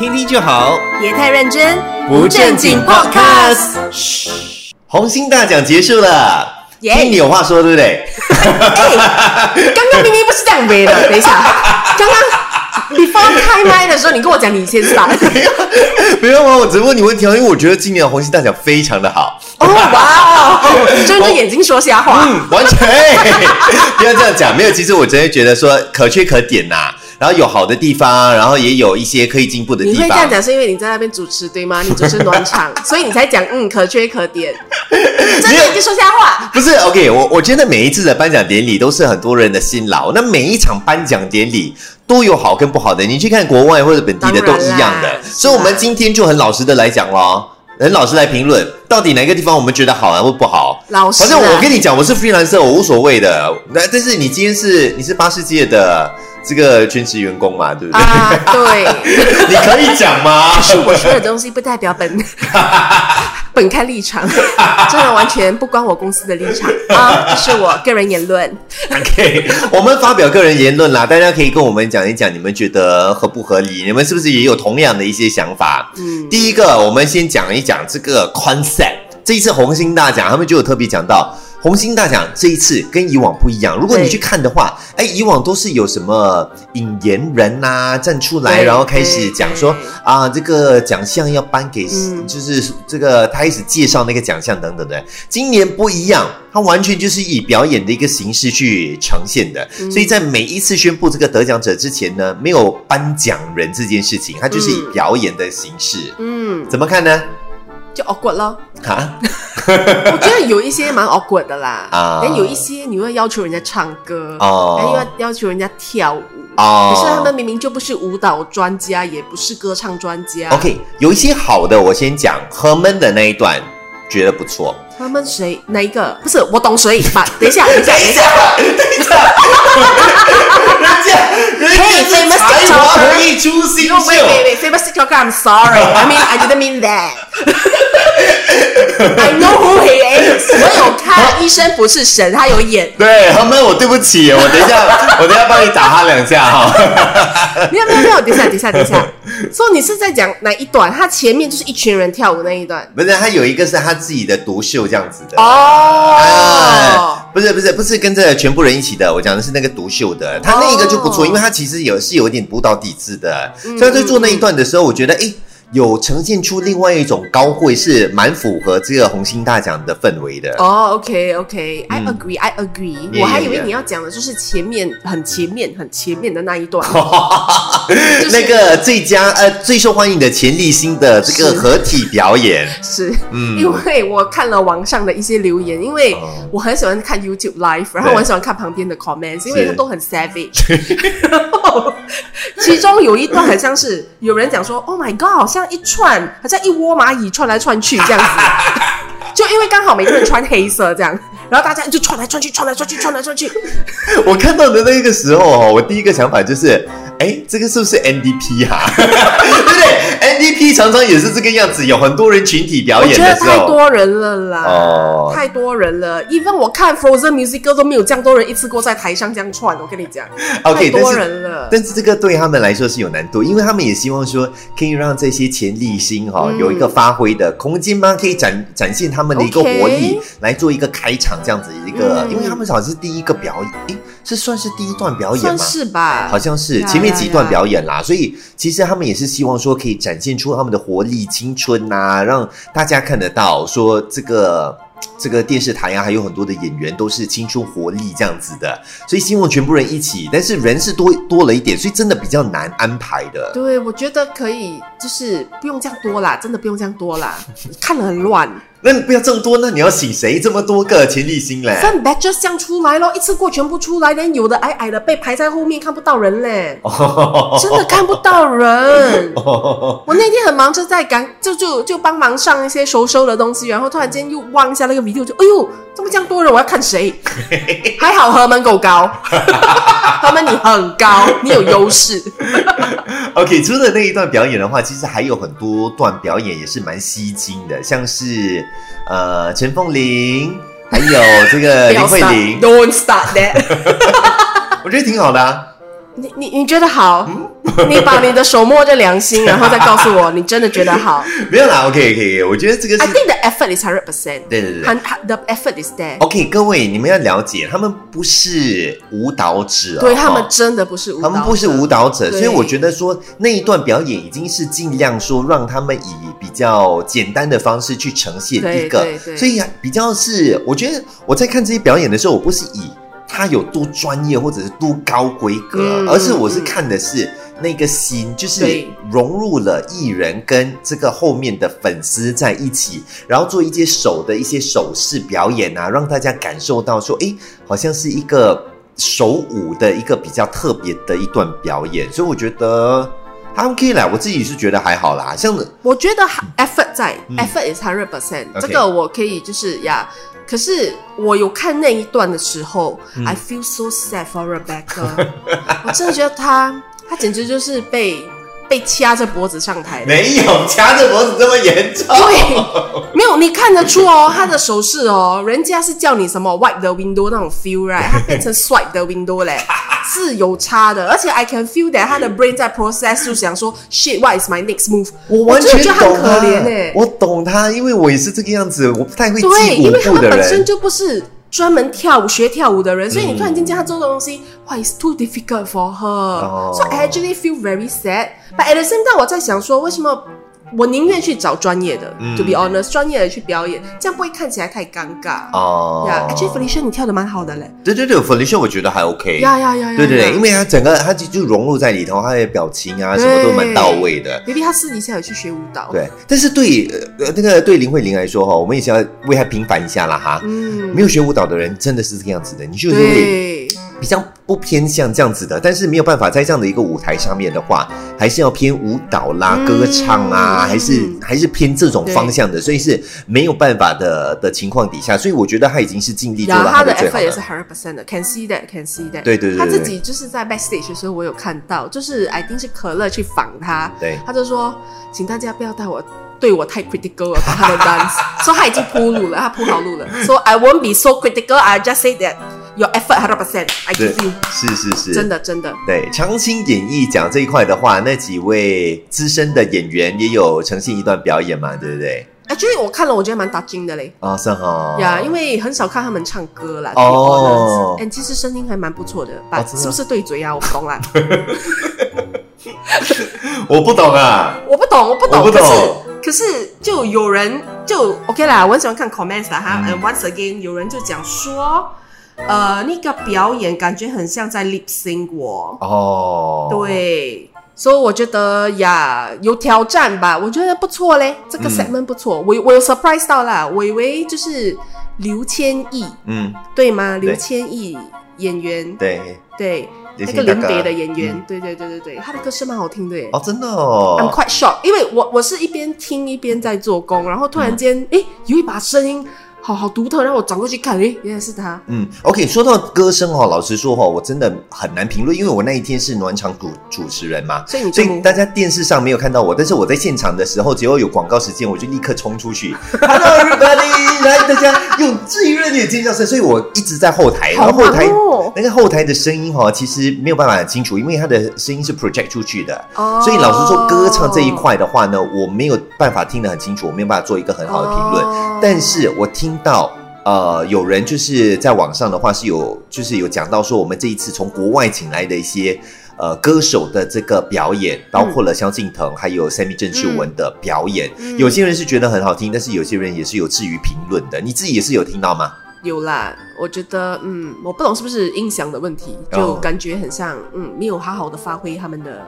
听听就好，别太认真，不正经 Podcast。嘘，红星大奖结束了，耶听你有话说，对不对？哎，刚刚明明不是这样背的，等一下，刚刚 before 开麦的时候，你跟我讲你先上。没有啊，我只问你问题啊，因为我觉得今年的红星大奖非常的好。哦哇哦，睁着眼睛说瞎话。嗯，完全不要这样讲。没有，其实我真的觉得说可圈可点呐、然后有好的地方，然后也有一些可以进步的地方。你会这样讲，是因为你在那边主持对吗？你主持暖场，所以你才讲嗯可圈可点。睁着眼睛说瞎话。不是 OK，我我觉得每一次的颁奖典礼都是很多人的辛劳，那每一场颁奖典礼都有好跟不好的，你去看国外或者本地的都一样的，所以我们今天就很老实的来讲咯，很老实来评论，到底哪个地方我们觉得好啊或不好。老师啊，反正我跟你讲，我是 freelancer，我无所谓的。那但是你今天是你是巴士界的这个全职员工嘛，对不对？啊，对，你可以讲吗？是我说的东西不代表本 本刊立场，真的完全不关我公司的立场 啊，这是我个人言论。OK，我们发表个人言论啦，大家可以跟我们讲一讲，你们觉得合不合理？你们是不是也有同样的一些想法？嗯，第一个，我们先讲一讲这个 concept。这一次红星大奖，他们就有特别讲到，红星大奖这一次跟以往不一样。如果你去看的话，哎，以往都是有什么引言人呐、站出来，然后开始讲说啊，这个奖项要颁给，嗯就是这个他开始介绍那个奖项等等的。今年不一样，他完全就是以表演的一个形式去呈现的。嗯所以在每一次宣布这个得奖者之前呢，没有颁奖人这件事情，他就是以嗯表演的形式。嗯，怎么看呢？就 awkward 咯。啊，我觉得有一些蛮 awkward 的啦，啊但有一些你会要求人家唱歌，哦然后又要要求人家跳舞。哦可是他们明明就不是舞蹈专家，也不是歌唱专家。OK，有一些好的，我先讲何闷的那一段，觉得不错。他们谁哪一个？不是我懂谁 把？等一下，等一下，等一下。人家人家是才出新 No, wait, wait, wait. Famous TikToker, I'm sorry. I mean, I didn't mean that. I know who he is. 我有看《医生不是神》，他有演。对，他们，我对不起，我等一下，我等一下帮你打他两下哈。没有没有没有，等一下等一下等一下。说你是在讲哪一段？他前面就是一群人跳舞那一段。不是，他有一个是他自己的独秀这样子的。哦啊，不是不是不是跟着全部人一起的，我讲的是那个独秀的，他那一个就不错，哦。因为他其实有是有一点舞蹈底子的，所以他在做那一段的时候，我觉得诶有呈现出另外一种高贵，是蛮符合这个红星大奖的氛围的。哦，OK OK，I 嗯 agree，I agree。Yeah, 我还以为.你要讲的就是前面很前面很前面的那一段。那个最佳呃最受欢迎的钱立新的这个合体表演，是，嗯因为我看了网上的一些留言，因为哦我很喜欢看 YouTube Live，然后我很喜欢看旁边的 comments，因为他都很 savage。然后其中有一段很像是有人讲说：“Oh my god，好像一串，好像一窝蚂蚁串来串去这样子。”就因为刚好每个人穿黑色这样，然后大家就串来串去，串来串去，串来串去。我看到的那个时候，我第一个想法就是，哎，这个是不是 NDP 啊？对不对？NDP 常常也是这个样子，有很多人群体表演的时候。太多人了啦，哦太多人了。even 我看 Frozen Musical 都没有这样多人一次过在台上这样串，我跟你讲 OK，太多人了。但是这个对他们来说是有难度，因为他们也希望说可以让这些潜力星哈、嗯有一个发挥的空间吗？可以展展现他们的一个活力来做一个开场这样子一个，嗯因为他们好像是第一个表演，诶，是算是第一段表演算吗？是吧，好像是前面几段表演啦，所以其实他们也是希望说可以展现出他们的活力、青春呐、让大家看得到说这个这个电视台啊，还有很多的演员都是青春活力这样子的，所以希望全部人一起，但是人是多多了一点，所以真的比较难安排的。对，我觉得可以，就是不用这样多啦，真的不用这样多啦，看了很乱。那你不要这么多，那你要洗谁这么多个钱立新嘞？分 batches 这样出来咯，一次过全部出来，连有的矮矮的被排在后面，看不到人嘞，真的看不到人。我那天很忙，就在赶，就就就帮忙上一些收收的东西，然后突然间又望一下那个 video，就哎呦，怎么这样多人？我要看谁？还好何门够高，何门你很高，你有优势。OK，除了那一段表演的话，其实还有很多段表演也是蛮吸睛的，像是呃陈凤玲，还有这个林慧玲，，Don't start that。我觉得挺好的啊。你你你觉得好？你把你的手摸着良心，然后再告诉我，你真的觉得好 没有啦，OK OK，我觉得这个是？I think the effort is hundred percent. 对对对很 the effort is there. OK，各位你们要了解，他们不是舞蹈者哦，对他们真的不是舞蹈者，他们不是舞蹈者，所以我觉得说那一段表演已经是尽量说让他们以比较简单的方式去呈现一个对对，对所以比较是我觉得我在看这些表演的时候，我不是以他有多专业或者是多高规格，嗯而是我是看的是那个心，就是融入了艺人跟这个后面的粉丝在一起，然后做一些手的一些手势表演啊，让大家感受到说，哎，好像是一个手舞的一个比较特别的一段表演，所以我觉得还 OK 啦，我自己是觉得还好啦，像我觉得 effort 在、嗯。effort is hundred percent，OK。这个我可以就是呀。可是我有看那一段的时候、i 嗯 feel so sad for Rebecca，我真的觉得她，她简直就是被被掐着脖子上台的。没有掐着脖子这么严重。对，没有你看得出哦，他的手势哦，人家是叫你什么 wipe the window 那种 feel right，他变成 swipe the window 嘞，是有差的，而且 I can feel that 他的 brain 在 process 就想说 shit，what is my next move？我完全懂他很可怜哎，我懂他，因为我也是这个样子，我不太会对，记因为他舞步的们本身。就不是专门跳舞学跳舞的人，所以你突然间叫他做的东嗯西，哇，it's too difficult for her，、哦 so I actually feel very sad，but at the same time 我在想说，为什么我宁愿去找专业的、嗯 t o be honest，专业的去表演，这样不会看起来太尴尬。哦呀、a c t u a l l y Felicia 你跳的蛮好的嘞。对对对，Felicia 我觉得还 OK。呀呀呀呀！对对对，因为为他整个他就就融入在里头，他的表情啊什么都蛮到位的。maybe 他私底下有去学舞蹈。，对，但是对呃那个对林慧玲来说哈，我们也是要为她平反一下啦哈。嗯，没有学舞蹈的人真的是这个样子的，你就是比较不偏向这样子的，但是没有办法在这样的一个舞台上面的话，还是要偏舞蹈啦、嗯歌唱啊，还是嗯还是偏这种方向的，所以是没有办法的的情况底下，所以我觉得他已经是尽力做到然后他的的最好 effort 也是。hundred percent 的，can see that，can see that。对对对对他自己就是在 backstage 的时候，我有看到，就是 I think 是可乐去访他，对他就说，请大家不要带我。对我太 critical 了，他的 dance，说他已经铺路了，他铺好路了。说 I won't be so critical, I just say that your effort hundred percent, I 对 give you。，是是是，真的真的，对长青演艺奖这一块的话，那几位资深的演员也有呈现一段表演嘛，对不对？哎，就是我看了，我觉得蛮打惊的嘞。啊，是哈，呀因为很少看他们唱歌啦。哦哎，其实声音还蛮不错的，吧？真的是不是对嘴啊？我不懂啦，我不懂啊，我不懂，我不懂。我不懂可是就有人就 OK 啦，我很喜欢看 comments 啦哈。嗯 And once again，有人就讲说，呃，那个表演感觉很像在 lip sync 我。哦，，对，所以我觉得呀，有挑战吧，我觉得不错嘞，这个嗯。segment 不错，我我有 surprise 到啦，我以为就是刘千亿，嗯，对吗？刘对千亿演员，对，对，那个临别的演员，嗯。对对对对对，他的歌是蛮好听的耶。哦，真的哦。I'm quite shocked，因为我我是一边听一边在做工，然后突然嗯间，诶，有一把声音好好独特，让我转过去看，诶，原来是他。嗯，OK，说到歌声哈，老实说哈，我真的很难评论，因为我那一天是暖场主主持人嘛，所所以你就以大家电视上没有看到我，但是我在现场的时候，只要有广告时间，我就立刻冲出去，Hello everybody，来大家用最热烈的尖叫声，所以我一直在后台，然后后台。哦，那个后台的声音哈，其实没有办法很清楚，因为他的声音是 project 出去的，哦所以老实说，歌唱这一块的话呢，我没有办法听得很清楚，我没有办法做一个很好的评论。哦但是我听到呃，有人就是在网上的话是有，就是有讲到说，我们这一次从国外请来的一些呃歌手的这个表演，包括了萧敬腾还有 Sammy 郑秀文的表演，嗯有些人是觉得很好听，但是有些人也是有至于评论的。你自己也是有听到吗？有啦，我觉得，嗯，我不懂是不是音响的问题，哦就感觉很像，嗯，没有好好的发挥他们的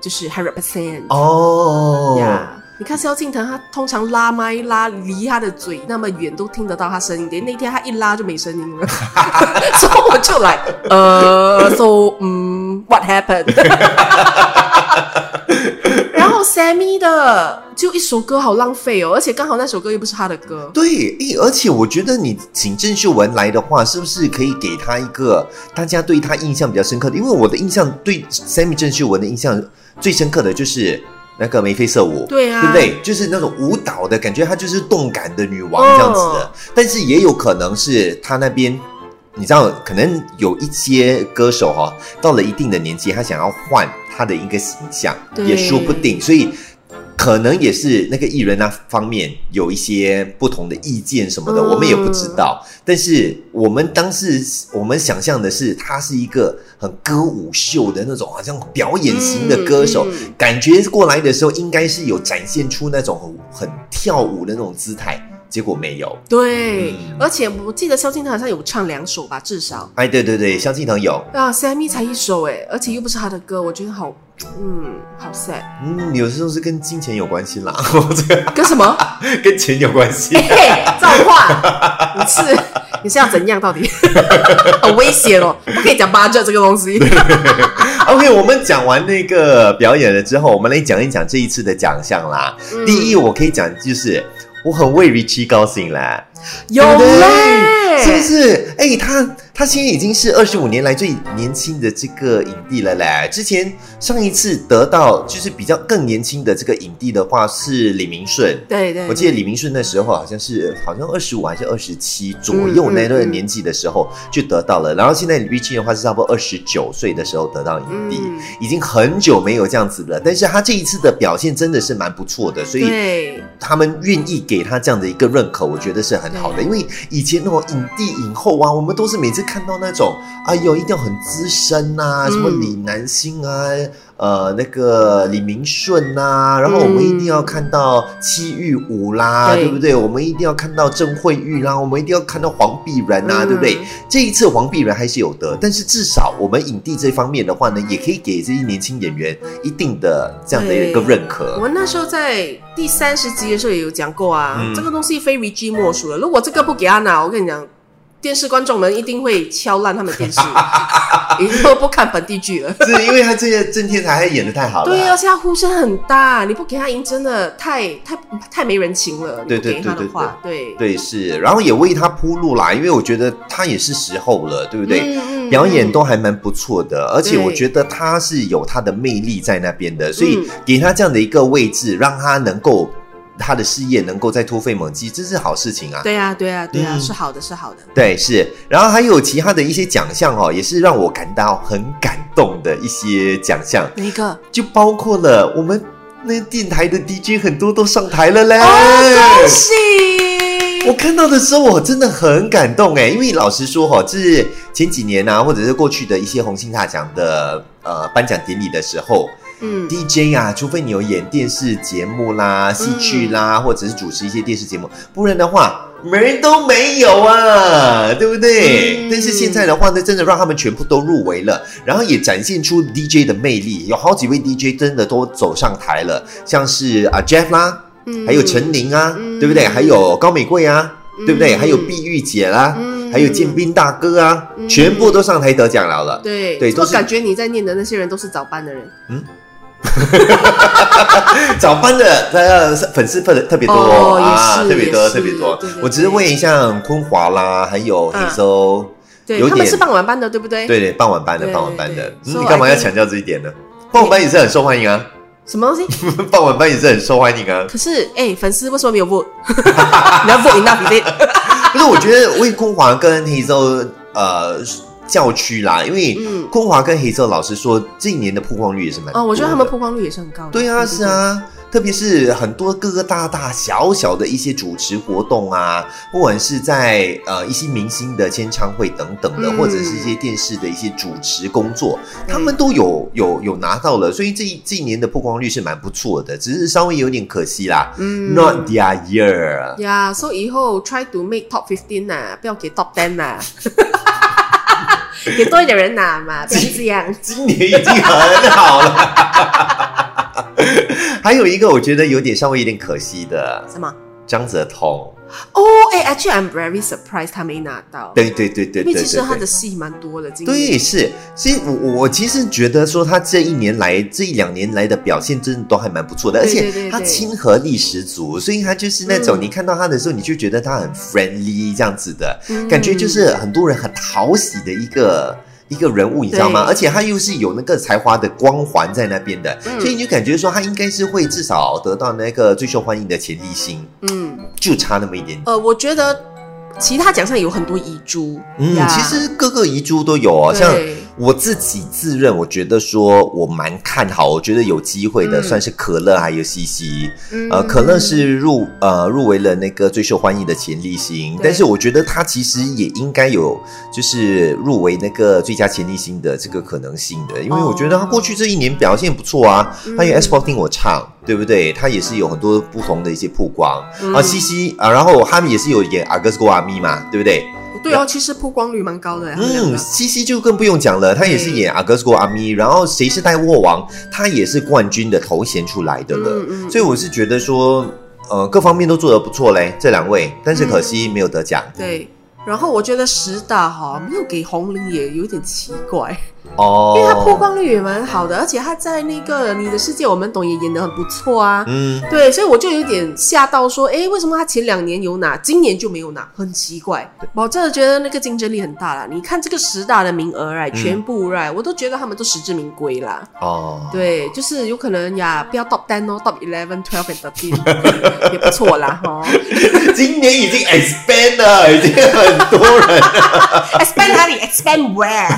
就是 hundred percent 哦呀。你看萧敬腾，他通常拉麦拉离他的嘴那么远都听得到他声音的，那天他一拉就没声音了，所以我就来，呃，so 嗯，what happened？然后 Sammy 的就一首歌好浪费哦，而且刚好那首歌又不是他的歌，对，诶，而且我觉得你请郑秀文来的话，是不是可以给他一个大家对他印象比较深刻的？因为我的印象对 Sammy 郑秀文的印象最深刻的就是那个眉飞色舞，对啊对不对？就是那种舞蹈的感觉，她就是动感的女王这样子的。哦但是也有可能是她那边你知道，可能有一些歌手哈、到了一定的年纪，他想要换他的一个形象，也说不定，所以。可能也是那个艺人那方面有一些不同的意见什么的，嗯。我们也不知道。但是我们当时我们想象的是，他是一个很歌舞秀的那种，好像表演型的歌手，嗯嗯感觉过来的时候应该是有展现出那种很很跳舞的那种姿态，结果没有。对，嗯而且我记得萧敬腾好像有唱两首吧，至少哎，对对对，萧敬腾有，啊，Sammy 才一首哎，而且又不是他的歌，我觉得好，嗯，好 sad。嗯，有时候是跟金钱有关系啦，这 个跟什么？跟钱有关系。造化，你是 你是要怎样？到底好危险哦，不可以讲 budget 这个东西。OK，我们讲完那个表演了之后，我们来讲一讲这一次的奖项啦。嗯第一，我可以讲就是我很为 Richie 高兴啦，有嘞，是不是？哎，他他现在已经是二十五年来最年轻的这个影帝了嘞。之前上一次得到就是比较更年轻的这个影帝的话是李明顺。对对，我记得李明顺那时候好像是好像二十五还是二十七左嗯右那段年纪的时候就得到了，然后现在 Richie 的话是差不多二十九岁的时候得到影帝，嗯已经很久没有这样子了。但是他这一次的表现真的是蛮不错的，所以对他们愿意给他这样的一个认可，我觉得是很好的。因为以前那种影帝影后啊，我们都是每次看到那种，哎呦，一定要很资深呐、嗯什么李南星啊，呃，那个李明顺呐、然后我们一定要看到戚玉武啦，对对不对？我们一定要看到郑慧玉啦，我们一定要看到黄碧然呐、嗯对不对？这一次黄碧然还是有的，但是至少我们影帝这方面的话呢，也可以给这些年轻演员一定的这样的一个对认可我。们那时候在第三十集的时候也有讲过啊，嗯这个东西非 Reggie 莫属了。如果这个不给他拿，我跟你讲，电视观众们一定会敲烂他们电视，以后不看本地剧了。是因为他这些郑天才还演的太好了，对，而且他呼声很大，你不给他赢，真的太太太没人情了。对你不给他对对，对对是，然后也为他铺路啦，因为我觉得他也是时候了，对不对？嗯嗯表演都还蛮不错的，而且我觉得他是有他的魅力在那边的，所以嗯给他这样的一个位置，让他能够他的事业能够再突飞猛进，这是好事情啊。对啊，对啊，对啊，嗯是好的，是好的。对，是，然后还有其他的一些奖项哦，也是让我感到很感动的一些奖项，哪一个？就包括了我们那电台的 DJ 很多都上台了嘞。哦，恭喜！我看到的时候，我真的很感动哎，因为老实说哈，这是前几年啊，或者是过去的一些红星大奖的呃颁奖典礼的时候嗯，，DJ 啊，除非你有演电视节目啦、戏剧啦，或者是主持一些电视节目，不然的话，门都没有啊，对不对？嗯但是现在的话呢，真的让他们全部都入围了，然后也展现出 DJ 的魅力，有好几位 DJ 真的都走上台了，像是啊 Jeff 啦。嗯还有陈宁啊，嗯对不对？还有高美贵啊，嗯对不对？还有碧玉姐啦，嗯还有建斌大哥啊，嗯全部都上台得奖了了。对对都是我感觉你在念的那些人都是早班的人。早班的呃粉丝特特别多哦啊，特别多特别多对对。对我只是问一下昆华啦，还有黑周，对，有点他们是傍晚班的，对不对？。对对，傍晚班的傍晚班的你干嘛要强调这一点呢？傍晚班也是很受欢迎啊，什么东西？傍晚班也是很受欢迎啊。可是，哎，粉丝为什么没有 vote？你要 vote enough it？不是，我觉得魏昆华跟黑周呃教区啦，因为嗯昆华跟黑色老师说，这一年的曝光率也是蛮哦，我觉得他们曝光率也是很高的。对啊，是。啊，特别是很多各个大大小小的一些主持活动啊，不管是在呃一些明星的签唱会等等的，嗯或者是一些电视的一些主持工作，他们都有有有拿到了，所以这一这一年的曝光率是蛮不错的，只是稍微有点可惜啦。嗯 Not their year，呀，所以以后 try to make top fifteen 啊，不要给 top ten 呐。给多一点人拿嘛，不是这样。今年已经很好了。还有一个我觉得有点稍微有点可惜的，什么？张泽彤。哦，哎，actually I'm very surprised 他没拿到。对对对对对因为其实他的。戏蛮多的，对，是，所以我我我其实觉得说他这一年来这一两年来的表现真的都还蛮不错的，而且他亲和力十足，所以他就是那种、嗯你看到他的时候，你就觉得他很 friendly 这样子的、嗯感觉，就是很多人很讨喜的一个。一个人物，你知道吗？而且他又是有那个才华的光环在那边的，嗯所以你就感觉说他应该是会至少得到那个最受欢迎的潜力星，嗯，就差那么一点。呃，我觉得其他奖项有很多遗珠。嗯，其实各个遗珠都有哦，像对我自己自认，我觉得说我蛮看好，我觉得有机会的，嗯。算是可乐还有西西。嗯。呃，可乐是入呃入围了那个最受欢迎的潜力星，但是我觉得他其实也应该有就是入围那个最佳潜力星的这个可能性的，因为我觉得他过去这一年表现不错啊，嗯。他有 S i n g 我唱，对不对？他也是有很多不同的一些曝光、嗯。啊，西西啊，然后他们也是有演阿哥斯哥阿咪嘛，对不对？对哦，其实曝光率蛮高的。呀嗯，个西西就更不用讲了，他也是演阿哥斯哥阿咪，然后谁是带握王，他也是冠军的头衔出来的了，嗯嗯所以我是觉得说，呃，各方面都做得不错嘞，这两位，但是可惜没有得奖、对。然后我觉得十大哈没有给红菱也有点奇怪，哦，因为他曝光率也蛮好的，而且他在那个《你的世界我们懂》也演得很不错啊。嗯，对，所以我就有点吓到，说，哎，为什么他前两年有拿，今年就没有拿？很奇怪。我真的觉得那个竞争力很大啦。你看这个十大的名额哎，全部哎，我都觉得他们都实至名归啦。哦，对，就是有可能呀，不要 top ten 哦，top eleven、twelve and thirteen 也不错啦哈。今年已经 expand 了，已经很多人了 expand 哪里？expand where？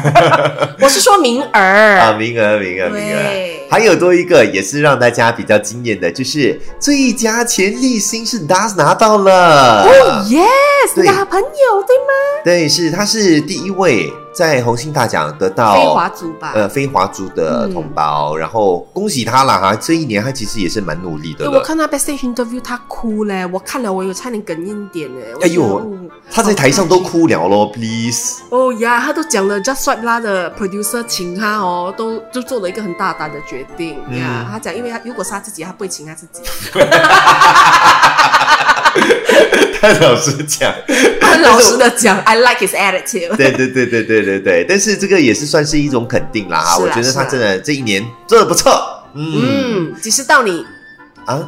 我 是说名额啊，名额，名额，名额对。还有多一个也是让大家比较惊艳的，就是最佳潜力星是 Das 拿到了。哦，yes，对你的好朋友对吗？对，是他是第一位在红星大奖得到飞华族吧。呃非华族的同胞，然后恭喜他了哈！这一年他其实也是蛮努力的，我。看他 backstage interview，他哭嘞，我看了我有差点哽咽点嘞。我哎呦他在台上都哭了咯 p l e a s e 哦呀，他都讲了，Just Swipe 啦的 producer 请他哦，都就做了一个很大胆的决定嗯呀。他讲，因为他如果是他自己，他不会请他自己。他老师讲，看老师的讲，I like his attitude。对对对对对对对，但是这个也是算是一种肯定啦我觉得他真的这一年做的不错，嗯嗯，几时到你？啊，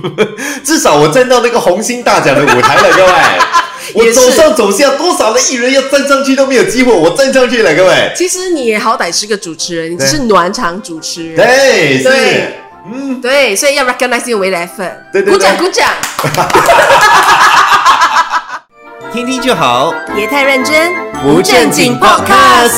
至少我站到那个红星大奖的舞台了，各位。我走上走下，多少的艺人要站上去都没有机会，我站上去了，各位。其实你也好歹是个主持人，你只是暖场主持人。对，是对，嗯，对，所以要 recognize you 为来粉。对对对。鼓掌鼓掌，听听就好。别太认真，不正经 podcast